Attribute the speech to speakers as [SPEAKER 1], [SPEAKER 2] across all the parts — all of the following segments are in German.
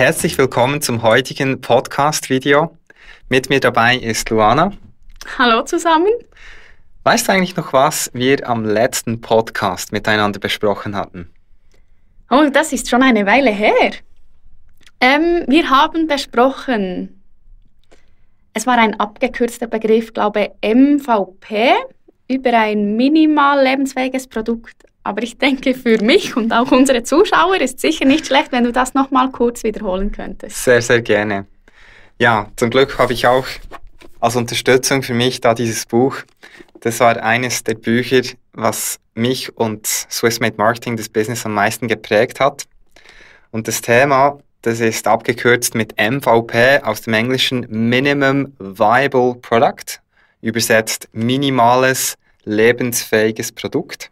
[SPEAKER 1] Herzlich willkommen zum heutigen Podcast-Video. Mit mir dabei ist Luana.
[SPEAKER 2] Hallo zusammen.
[SPEAKER 1] Weißt du eigentlich noch, was wir am letzten Podcast miteinander besprochen hatten?
[SPEAKER 2] Oh, das ist schon eine Weile her. Ähm, wir haben besprochen, es war ein abgekürzter Begriff, glaube MVP, über ein minimal lebensfähiges Produkt. Aber ich denke, für mich und auch unsere Zuschauer ist sicher nicht schlecht, wenn du das nochmal kurz wiederholen könntest.
[SPEAKER 1] Sehr, sehr gerne. Ja, zum Glück habe ich auch als Unterstützung für mich da dieses Buch. Das war eines der Bücher, was mich und Swissmade Marketing, das Business, am meisten geprägt hat. Und das Thema, das ist abgekürzt mit MVP aus dem Englischen Minimum Viable Product, übersetzt minimales lebensfähiges Produkt.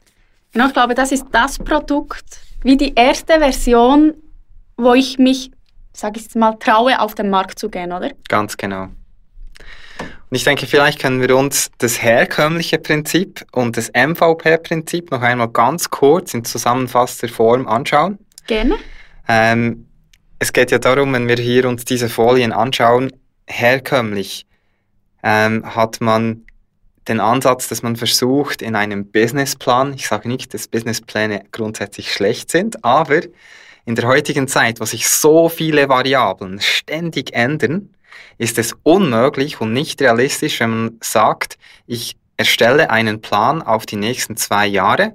[SPEAKER 2] Genau, ich glaube, das ist das Produkt, wie die erste Version, wo ich mich, sage ich mal, traue, auf den Markt zu gehen, oder?
[SPEAKER 1] Ganz genau. Und ich denke, vielleicht können wir uns das herkömmliche Prinzip und das MVP-Prinzip noch einmal ganz kurz in zusammenfassender Form anschauen.
[SPEAKER 2] Gerne.
[SPEAKER 1] Ähm, es geht ja darum, wenn wir hier uns diese Folien anschauen, herkömmlich ähm, hat man den Ansatz, dass man versucht, in einem Businessplan, ich sage nicht, dass Businesspläne grundsätzlich schlecht sind, aber in der heutigen Zeit, wo sich so viele Variablen ständig ändern, ist es unmöglich und nicht realistisch, wenn man sagt, ich erstelle einen Plan auf die nächsten zwei Jahre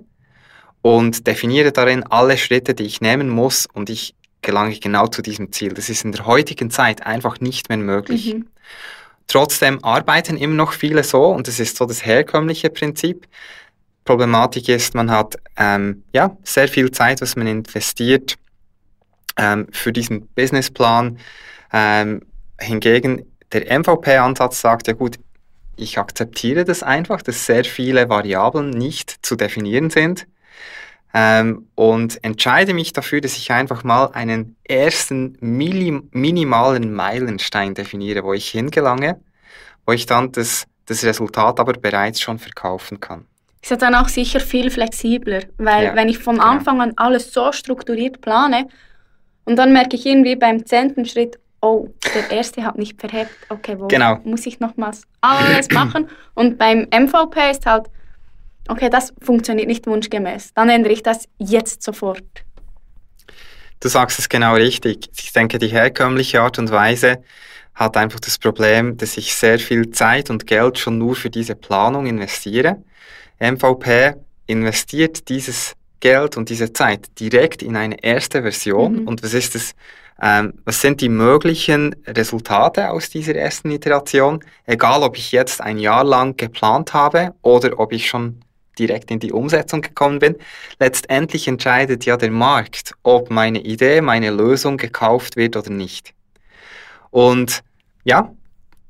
[SPEAKER 1] und definiere darin alle Schritte, die ich nehmen muss und ich gelange genau zu diesem Ziel. Das ist in der heutigen Zeit einfach nicht mehr möglich. Mhm. Trotzdem arbeiten immer noch viele so und das ist so das herkömmliche Prinzip. Problematik ist, man hat ähm, ja, sehr viel Zeit, was man investiert ähm, für diesen Businessplan. Ähm, hingegen der MVP-Ansatz sagt, ja gut, ich akzeptiere das einfach, dass sehr viele Variablen nicht zu definieren sind ähm, und entscheide mich dafür, dass ich einfach mal einen ersten minimalen Meilenstein definiere, wo ich hingelange, wo ich dann das, das Resultat aber bereits schon verkaufen kann.
[SPEAKER 2] Ist ja dann auch sicher viel flexibler, weil ja, wenn ich vom genau. Anfang an alles so strukturiert plane und dann merke ich irgendwie beim zehnten Schritt, oh, der erste hat nicht verhebt, okay, wo genau. muss ich nochmals alles machen? Und beim MVP ist halt, okay, das funktioniert nicht wunschgemäß, dann ändere ich das jetzt sofort.
[SPEAKER 1] Du sagst es genau richtig. Ich denke, die herkömmliche Art und Weise hat einfach das Problem, dass ich sehr viel Zeit und Geld schon nur für diese Planung investiere. MVP investiert dieses Geld und diese Zeit direkt in eine erste Version. Mhm. Und was ist das? Ähm, was sind die möglichen Resultate aus dieser ersten Iteration? Egal, ob ich jetzt ein Jahr lang geplant habe oder ob ich schon direkt in die Umsetzung gekommen bin. Letztendlich entscheidet ja der Markt, ob meine Idee, meine Lösung gekauft wird oder nicht. Und ja,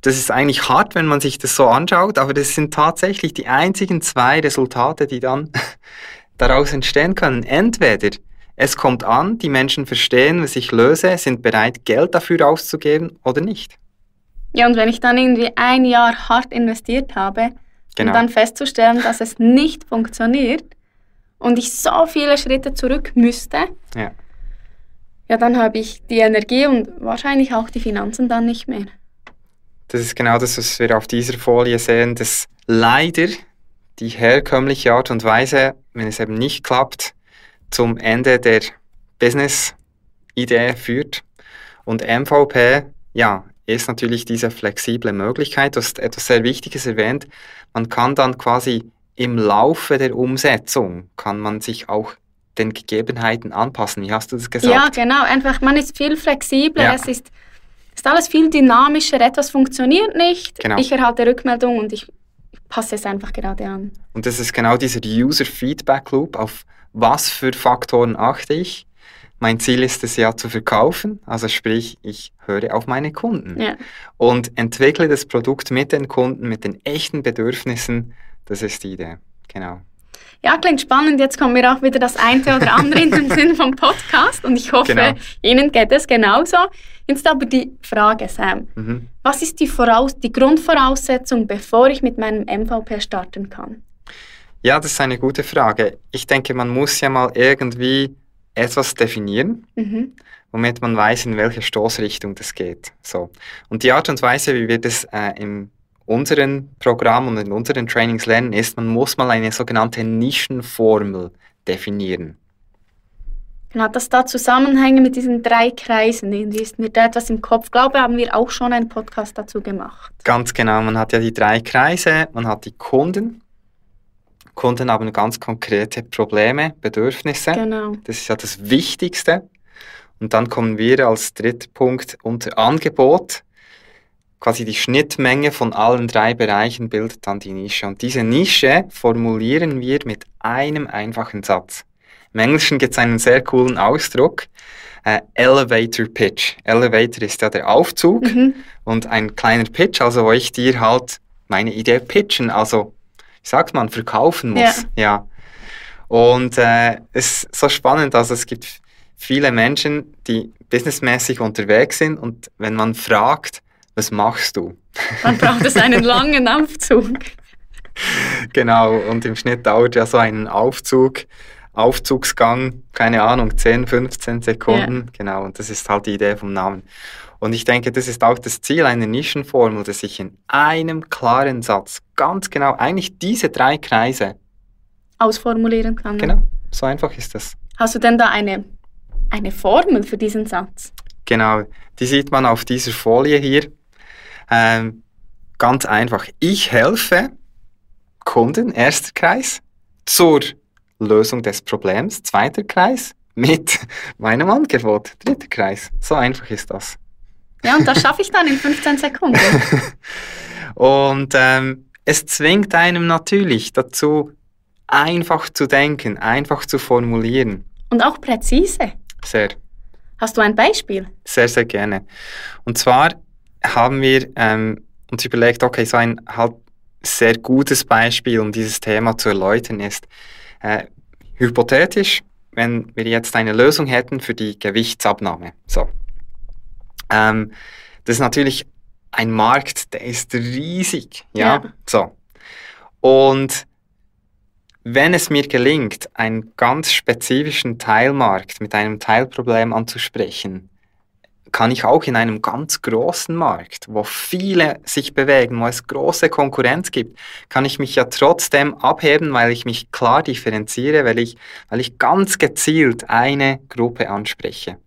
[SPEAKER 1] das ist eigentlich hart, wenn man sich das so anschaut, aber das sind tatsächlich die einzigen zwei Resultate, die dann daraus entstehen können. Entweder es kommt an, die Menschen verstehen, was ich löse, sind bereit, Geld dafür auszugeben oder nicht.
[SPEAKER 2] Ja, und wenn ich dann irgendwie ein Jahr hart investiert habe, Genau. Und dann festzustellen, dass es nicht funktioniert und ich so viele Schritte zurück müsste, ja, ja dann habe ich die Energie und wahrscheinlich auch die Finanzen dann nicht mehr.
[SPEAKER 1] Das ist genau das, was wir auf dieser Folie sehen, dass leider die herkömmliche Art und Weise, wenn es eben nicht klappt, zum Ende der Business-Idee führt. Und MVP, ja, ist natürlich diese flexible Möglichkeit. Du hast etwas sehr Wichtiges erwähnt. Man kann dann quasi im Laufe der Umsetzung, kann man sich auch den Gegebenheiten anpassen. Wie hast du das gesagt?
[SPEAKER 2] Ja, genau. Einfach, man ist viel flexibler. Ja. Es ist, ist alles viel dynamischer. Etwas funktioniert nicht. Genau. Ich erhalte Rückmeldung und ich passe es einfach gerade an.
[SPEAKER 1] Und das ist genau dieser User-Feedback-Loop. Auf was für Faktoren achte ich? Mein Ziel ist es ja zu verkaufen, also sprich, ich höre auf meine Kunden ja. und entwickle das Produkt mit den Kunden, mit den echten Bedürfnissen. Das ist die Idee, genau.
[SPEAKER 2] Ja, klingt spannend. Jetzt kommt mir auch wieder das eine oder andere in den Sinn vom Podcast und ich hoffe, genau. Ihnen geht es genauso. Jetzt aber die Frage, Sam. Mhm. Was ist die, Voraus die Grundvoraussetzung, bevor ich mit meinem MVP starten kann?
[SPEAKER 1] Ja, das ist eine gute Frage. Ich denke, man muss ja mal irgendwie etwas definieren. Mhm. womit man weiß, in welche Stoßrichtung das geht. So. Und die Art und Weise, wie wir das äh, in unserem Programm und in unseren Trainings lernen, ist, man muss mal eine sogenannte Nischenformel definieren.
[SPEAKER 2] Genau, das da Zusammenhänge mit diesen drei Kreisen, irgendwie ist mir da etwas im Kopf. Ich glaube, haben wir auch schon einen Podcast dazu gemacht.
[SPEAKER 1] Ganz genau, man hat ja die drei Kreise, man hat die Kunden. Kunden haben ganz konkrete Probleme, Bedürfnisse.
[SPEAKER 2] Genau.
[SPEAKER 1] Das ist ja das Wichtigste. Und dann kommen wir als dritter Punkt unter Angebot. Quasi die Schnittmenge von allen drei Bereichen bildet dann die Nische. Und diese Nische formulieren wir mit einem einfachen Satz. Im Englischen gibt es einen sehr coolen Ausdruck. Äh, Elevator Pitch. Elevator ist ja der Aufzug
[SPEAKER 2] Mhm.
[SPEAKER 1] und ein kleiner Pitch, also wo ich dir halt meine Idee pitchen, also sagt man, verkaufen muss. Ja. Und äh, es ist so spannend, also es gibt viele Menschen, die businessmäßig unterwegs sind und wenn man fragt, was machst du?
[SPEAKER 2] Man braucht es einen langen Aufzug.
[SPEAKER 1] Genau, und im Schnitt dauert ja so ein Aufzug, Aufzugsgang, keine Ahnung, 10, 15 Sekunden. Genau, und das ist halt die Idee vom Namen. Und ich denke, das ist auch das Ziel einer Nischenformel, dass ich in einem klaren Satz ganz genau eigentlich diese drei Kreise,
[SPEAKER 2] Ausformulieren kann.
[SPEAKER 1] genau, so einfach ist das.
[SPEAKER 2] Hast du denn da eine, eine Formel für diesen Satz?
[SPEAKER 1] Genau, die sieht man auf dieser Folie hier. Ähm, ganz einfach. Ich helfe Kunden, erster Kreis, zur Lösung des Problems, zweiter Kreis, mit meinem Angebot, dritter Kreis. So einfach ist das.
[SPEAKER 2] Ja, und das schaffe ich dann in 15 Sekunden.
[SPEAKER 1] Und ähm, es zwingt einem natürlich dazu, einfach zu denken, einfach zu formulieren.
[SPEAKER 2] Und auch präzise.
[SPEAKER 1] Sehr.
[SPEAKER 2] Hast du ein Beispiel?
[SPEAKER 1] Sehr, sehr gerne. Und zwar haben wir ähm, uns überlegt, okay, so ein halt sehr gutes Beispiel, um dieses Thema zu erläutern, ist äh, hypothetisch, wenn wir jetzt eine Lösung hätten für die Gewichtsabnahme. So. Ähm, das ist natürlich ein Markt, der ist riesig. Ja.
[SPEAKER 2] Ja.
[SPEAKER 1] So. Und wenn es mir gelingt, einen ganz spezifischen Teilmarkt mit einem Teilproblem anzusprechen, kann ich auch in einem ganz großen Markt, wo viele sich bewegen, wo es große Konkurrenz gibt, kann ich mich ja trotzdem abheben, weil ich mich klar differenziere, weil ich, weil ich ganz gezielt eine Gruppe anspreche.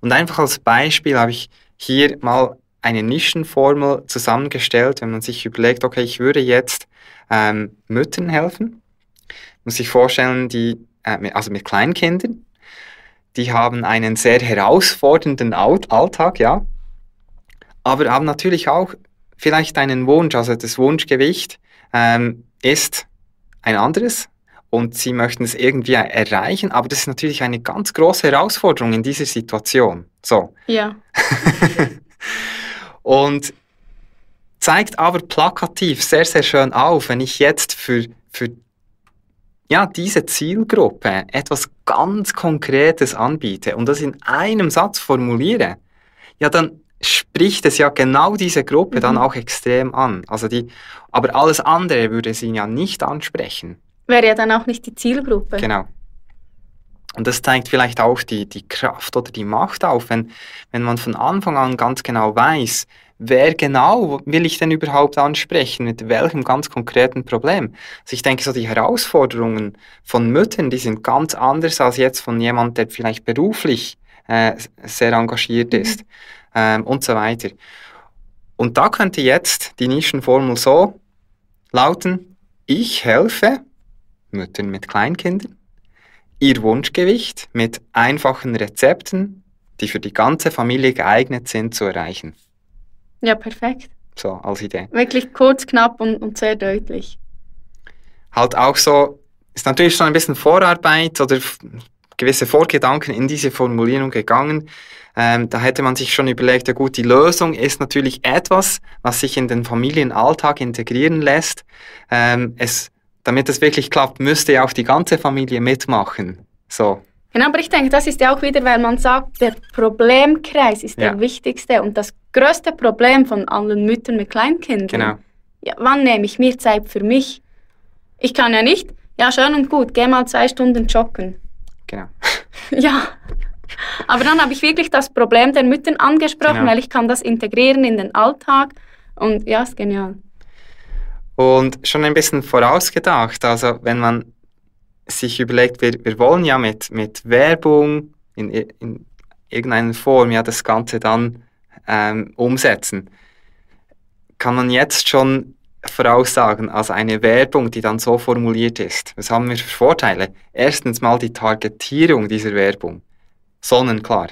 [SPEAKER 1] Und einfach als Beispiel habe ich hier mal eine Nischenformel zusammengestellt, wenn man sich überlegt, okay, ich würde jetzt ähm, Müttern helfen, muss sich vorstellen, die, äh, also mit Kleinkindern, die haben einen sehr herausfordernden Au- Alltag, ja, aber haben natürlich auch vielleicht einen Wunsch, also das Wunschgewicht ähm, ist ein anderes und sie möchten es irgendwie erreichen, aber das ist natürlich eine ganz große Herausforderung in dieser Situation. So.
[SPEAKER 2] Ja.
[SPEAKER 1] Und zeigt aber plakativ sehr, sehr schön auf, wenn ich jetzt für, für ja, diese Zielgruppe etwas ganz Konkretes anbiete und das in einem Satz formuliere, ja, dann spricht es ja genau diese Gruppe dann
[SPEAKER 2] Mhm.
[SPEAKER 1] auch extrem an. Also die, aber alles andere würde sie ja nicht ansprechen.
[SPEAKER 2] Wäre ja dann auch nicht die Zielgruppe.
[SPEAKER 1] Genau. Und das zeigt vielleicht auch die, die Kraft oder die Macht auf, wenn, wenn man von Anfang an ganz genau weiß, wer genau will ich denn überhaupt ansprechen, mit welchem ganz konkreten Problem. Also ich denke, so die Herausforderungen von Müttern, die sind ganz anders als jetzt von jemand, der vielleicht beruflich äh, sehr engagiert
[SPEAKER 2] Mhm.
[SPEAKER 1] ist ähm, und so weiter. Und da könnte jetzt die Nischenformel so lauten, ich helfe Müttern mit Kleinkindern, ihr Wunschgewicht mit einfachen Rezepten, die für die ganze Familie geeignet sind, zu erreichen.
[SPEAKER 2] Ja, perfekt.
[SPEAKER 1] So als Idee.
[SPEAKER 2] Wirklich kurz, knapp und, und sehr deutlich.
[SPEAKER 1] Halt auch so, ist natürlich schon ein bisschen Vorarbeit oder gewisse Vorgedanken in diese Formulierung gegangen. Ähm, da hätte man sich schon überlegt, ja gut, die Lösung ist natürlich etwas, was sich in den Familienalltag integrieren lässt. Ähm, es, damit es wirklich klappt, müsste ja auch die ganze Familie mitmachen. So,
[SPEAKER 2] Genau, aber ich denke, das ist ja auch wieder, weil man sagt, der Problemkreis ist
[SPEAKER 1] Ja.
[SPEAKER 2] der wichtigste und das größte Problem von allen Müttern mit Kleinkindern.
[SPEAKER 1] genau.
[SPEAKER 2] Ja, wann nehme ich mir Zeit für mich? Ich kann ja nicht, ja schön und gut, geh mal zwei Stunden joggen.
[SPEAKER 1] Genau.
[SPEAKER 2] Ja, Aber dann habe ich wirklich das Problem der Müttern angesprochen,
[SPEAKER 1] Genau.
[SPEAKER 2] weil ich kann das integrieren in den Alltag. Und ja, ist genial.
[SPEAKER 1] Und schon ein bisschen vorausgedacht, also wenn man sich überlegt, wir, wir wollen ja mit, mit Werbung in, in irgendeiner Form ja das Ganze dann ähm, umsetzen, kann man jetzt schon voraussagen, also eine Werbung, die dann so formuliert ist, was haben wir für Vorteile? Erstens mal die Targetierung dieser Werbung, sonnenklar.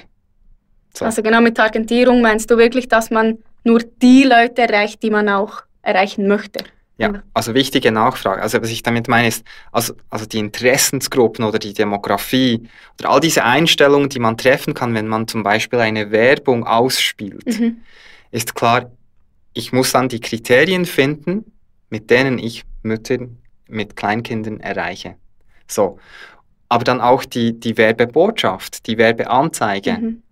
[SPEAKER 1] So.
[SPEAKER 2] Also genau mit Targetierung meinst du wirklich, dass man nur die Leute erreicht, die man auch erreichen möchte.
[SPEAKER 1] Ja, also wichtige Nachfrage. Also was ich damit meine ist, also, also die Interessensgruppen oder die Demografie oder all diese Einstellungen, die man treffen kann, wenn man zum Beispiel eine Werbung ausspielt,
[SPEAKER 2] Mhm.
[SPEAKER 1] ist klar, ich muss dann die Kriterien finden, mit denen ich Mütter mit Kleinkindern erreiche. So. Aber dann auch die, die Werbebotschaft, die Werbeanzeige
[SPEAKER 2] Mhm.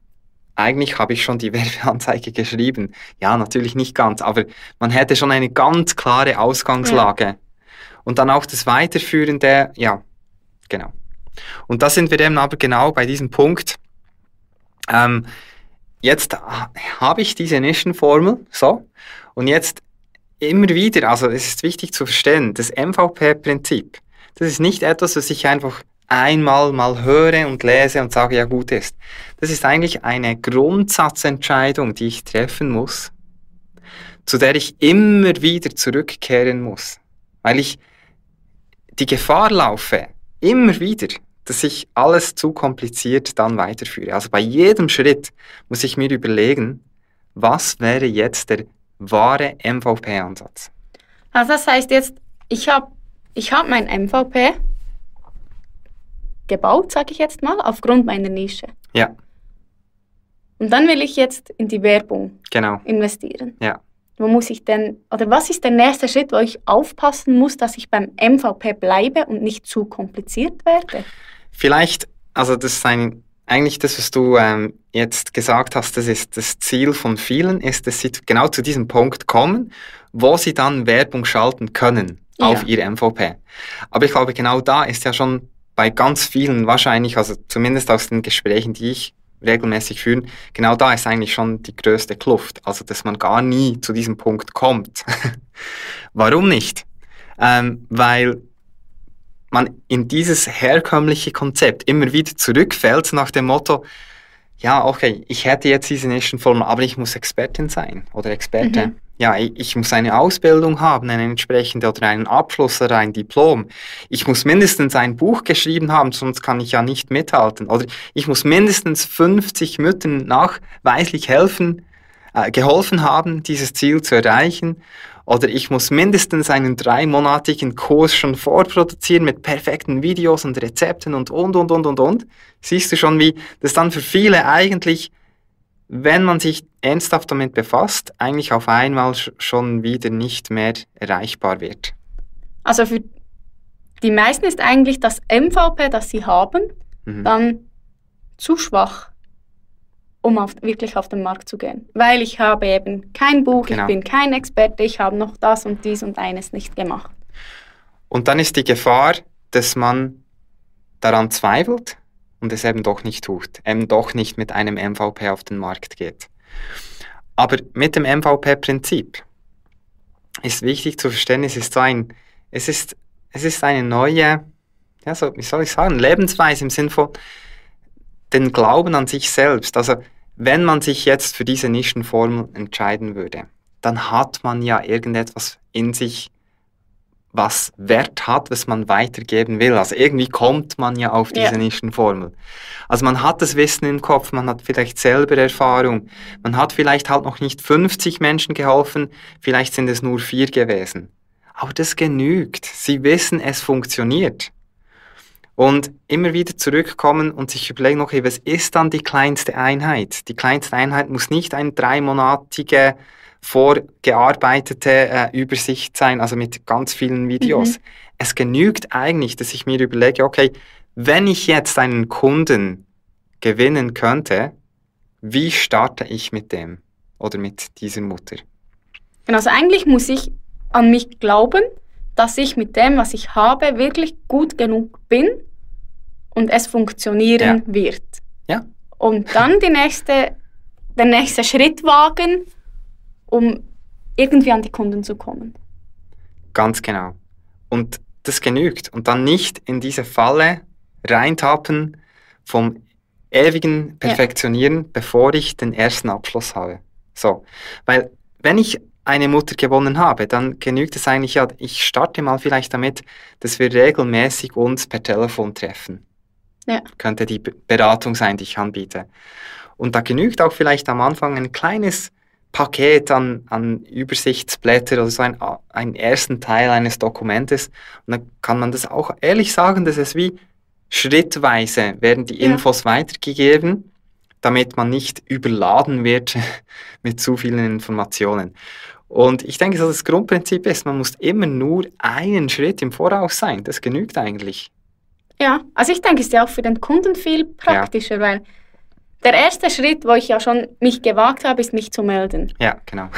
[SPEAKER 1] Eigentlich habe ich schon die Werbeanzeige geschrieben. Ja, natürlich nicht ganz, aber man hätte schon eine ganz klare Ausgangslage. Und dann auch das Weiterführen der, ja, genau. Und da sind wir eben aber genau bei diesem Punkt. Ähm, jetzt ha- habe ich diese Nischenformel, so, und jetzt immer wieder, also es ist wichtig zu verstehen, das MVP-Prinzip, das ist nicht etwas, was ich einfach einmal mal höre und lese und sage, ja gut ist. Das ist eigentlich eine Grundsatzentscheidung, die ich treffen muss, zu der ich immer wieder zurückkehren muss, weil ich die Gefahr laufe, immer wieder, dass ich alles zu kompliziert dann weiterführe. Also bei jedem Schritt muss ich mir überlegen, was wäre jetzt der wahre MVP-Ansatz.
[SPEAKER 2] Also das heißt jetzt, ich habe ich hab mein MVP gebaut, sage ich jetzt mal, aufgrund meiner Nische.
[SPEAKER 1] Ja,
[SPEAKER 2] Und dann will ich jetzt in die Werbung
[SPEAKER 1] genau.
[SPEAKER 2] investieren.
[SPEAKER 1] Ja.
[SPEAKER 2] Wo muss ich denn, oder was ist der nächste Schritt, wo ich aufpassen muss, dass ich beim MVP bleibe und nicht zu kompliziert werde?
[SPEAKER 1] Vielleicht, also das ist ein, eigentlich das, was du ähm, jetzt gesagt hast, das ist das Ziel von vielen, ist, dass sie genau zu diesem Punkt kommen, wo sie dann Werbung schalten können
[SPEAKER 2] Ja.
[SPEAKER 1] auf ihr MVP. Aber ich glaube, genau da ist ja schon bei ganz vielen wahrscheinlich, also zumindest aus den Gesprächen, die ich regelmäßig führe, genau da ist eigentlich schon die größte Kluft. Also, dass man gar nie zu diesem Punkt kommt. Warum nicht? Ähm, weil man in dieses herkömmliche Konzept immer wieder zurückfällt nach dem Motto, ja, okay, ich hätte jetzt diese Nischenform, aber ich muss Expertin sein oder Experte.
[SPEAKER 2] Mhm.
[SPEAKER 1] Ja, ich, muss eine Ausbildung haben, eine entsprechende oder einen Abschluss oder ein Diplom. Ich muss mindestens ein Buch geschrieben haben, sonst kann ich ja nicht mithalten. Oder ich muss mindestens 50 Müttern nachweislich helfen, äh, geholfen haben, dieses Ziel zu erreichen. Oder ich muss mindestens einen dreimonatigen Kurs schon vorproduzieren mit perfekten Videos und Rezepten und, und, und, und, und, und. Siehst du schon, wie das dann für viele eigentlich, wenn man sich ernsthaft damit befasst, eigentlich auf einmal sch- schon wieder nicht mehr erreichbar wird.
[SPEAKER 2] Also für die meisten ist eigentlich das MVP, das sie haben,
[SPEAKER 1] Mhm.
[SPEAKER 2] dann zu schwach, um auf, wirklich auf den Markt zu gehen. Weil ich habe eben kein Buch,
[SPEAKER 1] Genau.
[SPEAKER 2] ich bin kein Experte, ich habe noch das und dies und eines nicht gemacht.
[SPEAKER 1] Und dann ist die Gefahr, dass man daran zweifelt und es eben doch nicht tut, eben doch nicht mit einem MVP auf den Markt geht. Aber mit dem MVP-Prinzip ist wichtig zu verstehen, es ist so ein, es ist, es ist eine neue, ja, so, wie soll ich sagen, Lebensweise im Sinn von den Glauben an sich selbst. Also, wenn man sich jetzt für diese Nischenformel entscheiden würde, dann hat man ja irgendetwas in sich, was Wert hat, was man weitergeben will. Also irgendwie kommt man ja auf diese
[SPEAKER 2] Ja.
[SPEAKER 1] Nischenformel. Also man hat das Wissen im Kopf, man hat vielleicht selber Erfahrung, man hat vielleicht halt noch nicht 50 Menschen geholfen, vielleicht sind es nur vier gewesen. Aber das genügt. Sie wissen, es funktioniert. Und immer wieder zurückkommen und sich überlegen, okay, was ist dann die kleinste Einheit? Die kleinste Einheit muss nicht eine dreimonatige vorgearbeitete äh, Übersicht sein, also mit ganz vielen Videos.
[SPEAKER 2] Mhm.
[SPEAKER 1] Es genügt eigentlich, dass ich mir überlege, okay, wenn ich jetzt einen Kunden gewinnen könnte, wie starte ich mit dem oder mit dieser Mutter?
[SPEAKER 2] Genau, also eigentlich muss ich an mich glauben, dass ich mit dem, was ich habe, wirklich gut genug bin und es funktionieren wird.
[SPEAKER 1] Ja.
[SPEAKER 2] und dann die nächste, den nächsten Schritt wagen, um irgendwie an die Kunden zu kommen.
[SPEAKER 1] Ganz genau. Und das genügt. Und dann nicht in diese Falle reintappen vom ewigen Perfektionieren, ja. bevor ich den ersten Abschluss habe. So. Weil, wenn ich eine Mutter gewonnen habe, dann genügt es eigentlich ja, ich starte mal vielleicht damit, dass wir regelmäßig uns per Telefon treffen. Ja. Könnte die Beratung sein, die ich anbiete. Und da genügt auch vielleicht am Anfang ein kleines Paket an, an Übersichtsblätter oder so ein, einen ersten Teil eines Dokumentes. Und dann kann man das auch ehrlich sagen, dass es wie schrittweise werden die Infos ja. weitergegeben, damit man nicht überladen wird mit zu vielen Informationen. Und ich denke, das Grundprinzip ist, man muss immer nur einen Schritt im Voraus sein. Das genügt eigentlich.
[SPEAKER 2] Ja, also ich denke, es ist ja auch für den Kunden viel praktischer, ja. weil der erste Schritt, wo ich ja schon mich gewagt habe, ist mich zu melden.
[SPEAKER 1] Ja, genau.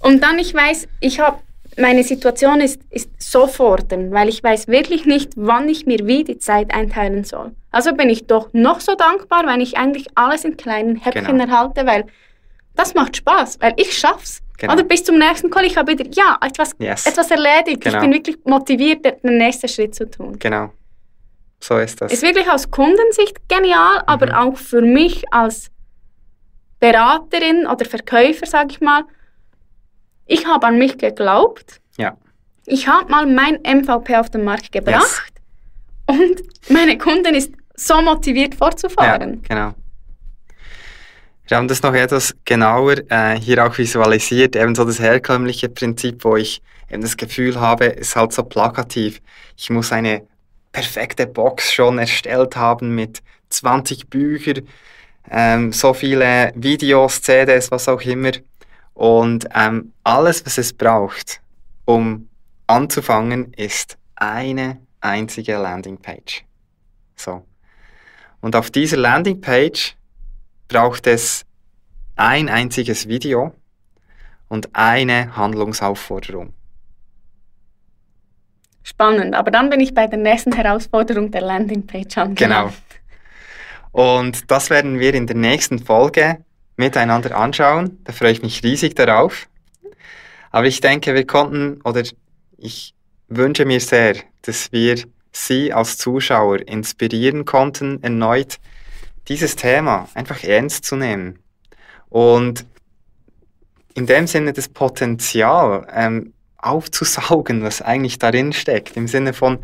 [SPEAKER 2] Und dann ich weiß, ich habe meine Situation ist, ist sofort, weil ich weiß wirklich nicht, wann ich mir wie die Zeit einteilen soll. Also bin ich doch noch so dankbar, wenn ich eigentlich alles in kleinen Häppchen genau. erhalte, weil das macht Spaß, weil ich schaff's. Genau. Oder bis zum nächsten Call, ich habe wieder, ja, etwas, yes. etwas erledigt. Genau. Ich bin wirklich motiviert, den nächsten Schritt zu tun.
[SPEAKER 1] Genau. So ist das.
[SPEAKER 2] Ist wirklich aus Kundensicht genial, mhm. aber auch für mich als Beraterin oder Verkäufer, sage ich mal, ich habe an mich geglaubt.
[SPEAKER 1] Ja.
[SPEAKER 2] Ich habe mal mein MVP auf den Markt gebracht yes. und meine Kundin ist so motiviert fortzufahren.
[SPEAKER 1] Ja, genau. Wir haben das noch etwas genauer äh, hier auch visualisiert, eben so das herkömmliche Prinzip, wo ich eben das Gefühl habe, ist halt so plakativ. Ich muss eine perfekte Box schon erstellt haben mit 20 Büchern, ähm, so viele Videos, CDs, was auch immer. Und ähm, alles, was es braucht, um anzufangen, ist eine einzige Landingpage. So. Und auf dieser Landingpage braucht es ein einziges Video und eine Handlungsaufforderung.
[SPEAKER 2] Spannend, aber dann bin ich bei der nächsten Herausforderung der Landingpage angelangt.
[SPEAKER 1] Genau. Und das werden wir in der nächsten Folge miteinander anschauen. Da freue ich mich riesig darauf. Aber ich denke, wir konnten oder ich wünsche mir sehr, dass wir Sie als Zuschauer inspirieren konnten, erneut dieses Thema einfach ernst zu nehmen. Und in dem Sinne das Potenzial ähm, aufzusaugen, was eigentlich darin steckt. Im Sinne von,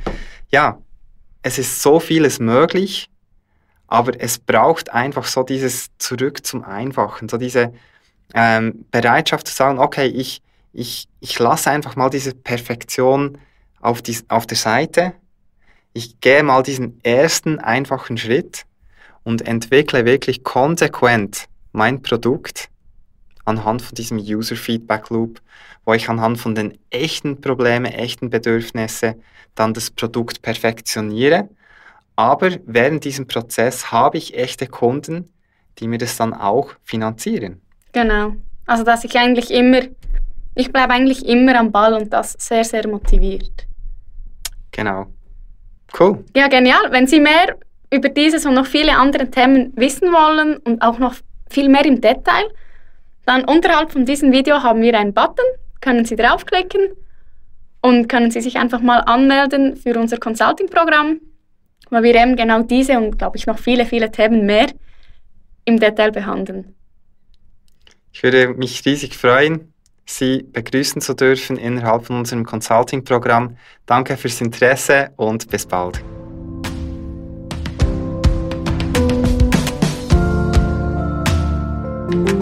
[SPEAKER 1] ja, es ist so vieles möglich, aber es braucht einfach so dieses Zurück zum Einfachen, so diese ähm, Bereitschaft zu sagen, okay, ich, ich, ich lasse einfach mal diese Perfektion auf, die, auf der Seite, ich gehe mal diesen ersten einfachen Schritt und entwickle wirklich konsequent mein Produkt anhand von diesem User Feedback Loop, wo ich anhand von den echten Problemen, echten Bedürfnissen dann das Produkt perfektioniere aber während diesem Prozess habe ich echte Kunden, die mir das dann auch finanzieren.
[SPEAKER 2] Genau. Also dass ich eigentlich immer, ich bleibe eigentlich immer am Ball und das sehr, sehr motiviert.
[SPEAKER 1] Genau. Cool.
[SPEAKER 2] Ja, genial. Wenn Sie mehr über dieses und noch viele andere Themen wissen wollen und auch noch viel mehr im Detail, dann unterhalb von diesem Video haben wir einen Button, können Sie draufklicken und können Sie sich einfach mal anmelden für unser Consulting-Programm weil wir eben genau diese und, glaube ich, noch viele, viele Themen mehr im Detail behandeln.
[SPEAKER 1] Ich würde mich riesig freuen, Sie begrüßen zu dürfen innerhalb von unserem Consulting-Programm. Danke fürs Interesse und bis bald. thank